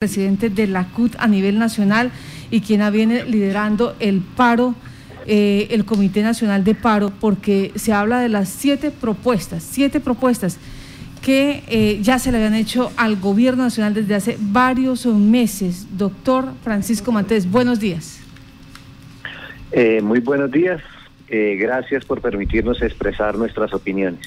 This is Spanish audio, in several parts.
presidente de la CUT a nivel nacional y quien viene liderando el paro, eh, el Comité Nacional de Paro, porque se habla de las siete propuestas, siete propuestas que eh, ya se le habían hecho al gobierno nacional desde hace varios meses. Doctor Francisco Matés, buenos días. Eh, muy buenos días. gracias por permitirnos expresar nuestras opiniones.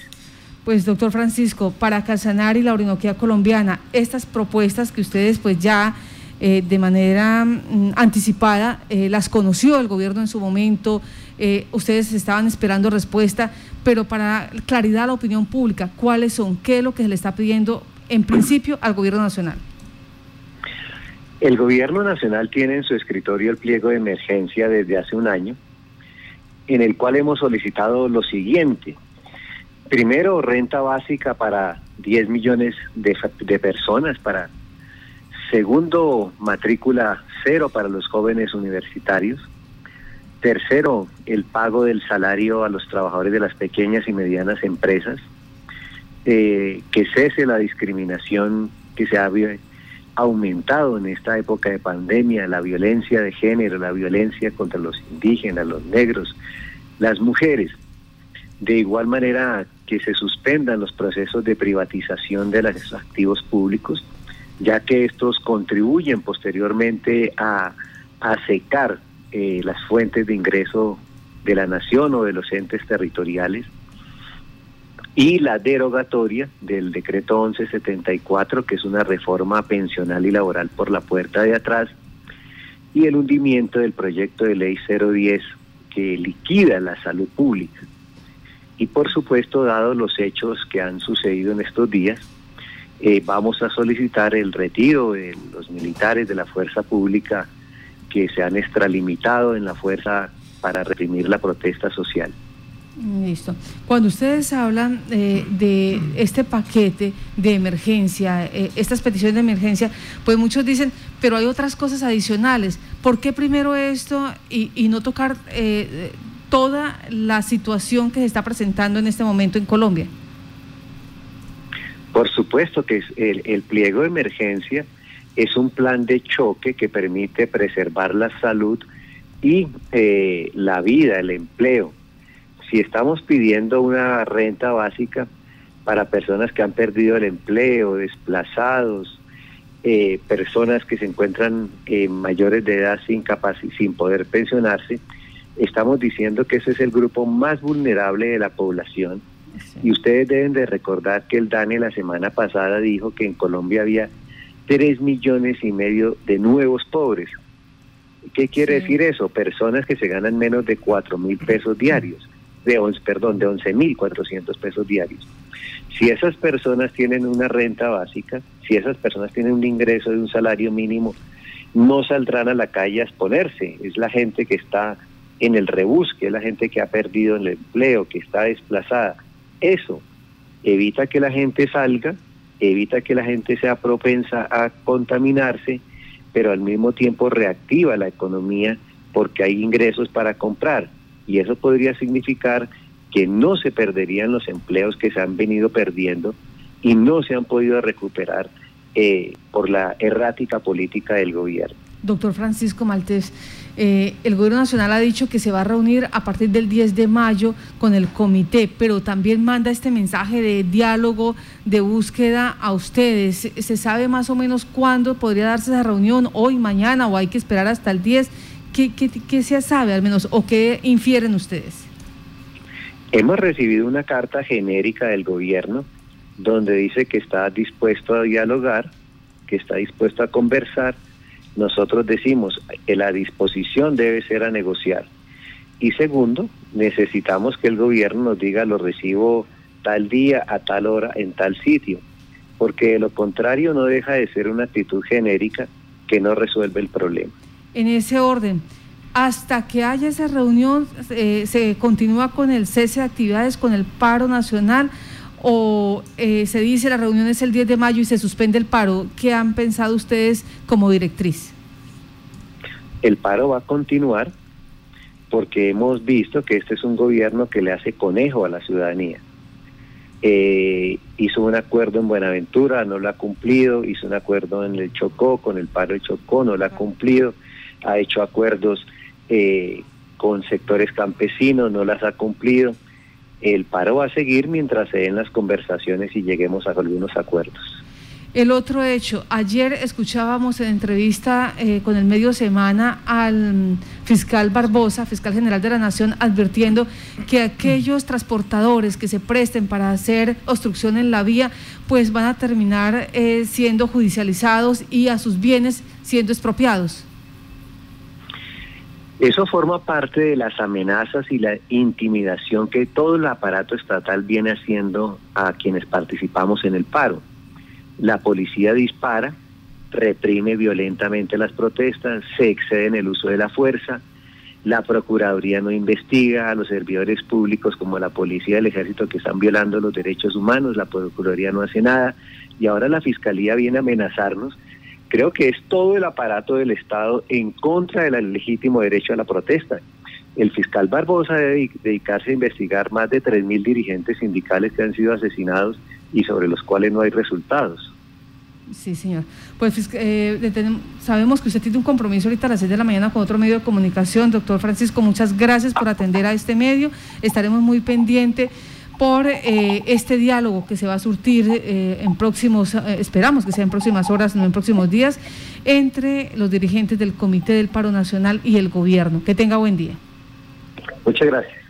Pues doctor Francisco, para Casanare y la Orinoquía colombiana, estas propuestas que ustedes pues ya eh, de manera mm, anticipada eh, las conoció el gobierno en su momento, eh, ustedes estaban esperando respuesta, pero para claridad a la opinión pública, ¿cuáles son? ¿Qué es lo que se le está pidiendo en principio al gobierno nacional? El gobierno nacional tiene en su escritorio el pliego de emergencia desde hace un año, en el cual hemos solicitado lo siguiente Primero, renta básica para 10 millones de, personas. Para segundo, matrícula cero para los jóvenes universitarios. Tercero, el pago del salario a los trabajadores de las pequeñas y medianas empresas. Eh, que cese la discriminación que se ha aumentado en esta época de pandemia, la violencia de género, la violencia contra los indígenas, los negros, las mujeres. De igual manera que se suspendan los procesos de privatización de los activos públicos, ya que estos contribuyen posteriormente a, secar eh, las fuentes de ingreso de la nación o de los entes territoriales, y la derogatoria del decreto 1174, que es una reforma pensional y laboral por la puerta de atrás, y el hundimiento del proyecto de ley 010 que liquida la salud pública. Y por supuesto, dado los hechos que han sucedido en estos días, eh, vamos a solicitar el retiro de los militares de la fuerza pública que se han extralimitado en la fuerza para reprimir la protesta social. Listo. Cuando ustedes hablan eh, de este paquete de emergencia, eh, estas peticiones de emergencia, pues muchos dicen, pero hay otras cosas adicionales. ¿Por qué primero esto y no tocar toda la situación que se está presentando en este momento en Colombia? Por supuesto que el, pliego de emergencia es un plan de choque que permite preservar la salud y eh, la vida, el empleo. Si estamos pidiendo una renta básica para personas que han perdido el empleo, desplazados, eh, personas que se encuentran eh, mayores de edad sin, sin poder pensionarse, estamos diciendo que ese es el grupo más vulnerable de la población. Y ustedes deben de recordar que el DANE la semana pasada dijo que en Colombia había tres millones y medio de nuevos pobres. ¿Qué quiere decir eso? Personas que se ganan menos de cuatro mil pesos diarios, de once, perdón, de once mil cuatrocientos pesos diarios. Si esas personas tienen una renta básica, si esas personas tienen un ingreso de un salario mínimo, no saldrán a la calle a exponerse. Es la gente que está en el rebusque, la gente que ha perdido el empleo, que está desplazada. Eso evita que la gente salga, evita que la gente sea propensa a contaminarse, pero al mismo tiempo reactiva la economía porque hay ingresos para comprar. Y eso podría significar que no se perderían los empleos que se han venido perdiendo y no se han podido recuperar eh, por la errática política del gobierno. Doctor Francisco Maltés, eh, el Gobierno Nacional ha dicho que se va a reunir a partir del 10 de mayo con el comité, pero también manda este mensaje de diálogo, de búsqueda a ustedes. ¿Se sabe más o menos cuándo podría darse esa reunión? ¿Hoy, mañana o hay que esperar hasta el 10? ¿Qué, qué se sabe al menos o qué infieren ustedes? Hemos recibido una carta genérica del gobierno donde dice que está dispuesto a dialogar, que está dispuesto a conversar nosotros decimos que la disposición debe ser a negociar. Y segundo, necesitamos que el gobierno nos diga lo recibo tal día, a tal hora, en tal sitio, porque de lo contrario no deja de ser una actitud genérica que no resuelve el problema. En ese orden, hasta que haya esa reunión, eh, se continúa con el cese de actividades, con el paro nacional o eh, se dice la reunión es el 10 de mayo y se suspende el paro. ¿Qué han pensado ustedes como directriz? El paro va a continuar porque hemos visto que este es un gobierno que le hace conejo a la ciudadanía. eh, hizo un acuerdo en Buenaventura, no lo ha cumplido, hizo un acuerdo en el Chocó, con el paro de Chocó, no lo ha cumplido, ha hecho acuerdos eh, con sectores campesinos, no las ha cumplido. El paro va a seguir mientras se den las conversaciones y lleguemos a algunos acuerdos. El otro hecho, ayer escuchábamos en entrevista eh, con el medio semana al fiscal Barbosa, fiscal general de la Nación, advirtiendo que aquellos transportadores que se presten para hacer obstrucción en la vía, pues van a terminar eh, siendo judicializados y a sus bienes siendo expropiados. Eso forma parte de las amenazas y la intimidación que todo el aparato estatal viene haciendo a quienes participamos en el paro la policía dispara, reprime violentamente las protestas, se excede en el uso de la fuerza, la Procuraduría no investiga a los servidores públicos como la policía del ejército que están violando los derechos humanos, la Procuraduría no hace nada y ahora la Fiscalía viene a amenazarnos. Creo que es todo el aparato del Estado en contra del legítimo derecho a la protesta. El fiscal Barbosa debe dedicarse a investigar más de 3.000 dirigentes sindicales que han sido asesinados y sobre los cuales no hay resultados. Sí, señor. Pues eh, sabemos que usted tiene un compromiso ahorita a las 6 de la mañana con otro medio de comunicación. Doctor Francisco, muchas gracias por atender a este medio. Estaremos muy pendientes por eh, este diálogo que se va a surtir eh, en próximos, esperamos que sea en próximas horas, no en próximos días, entre los dirigentes del Comité del Paro Nacional y el Gobierno. Que tenga buen día. Muchas gracias.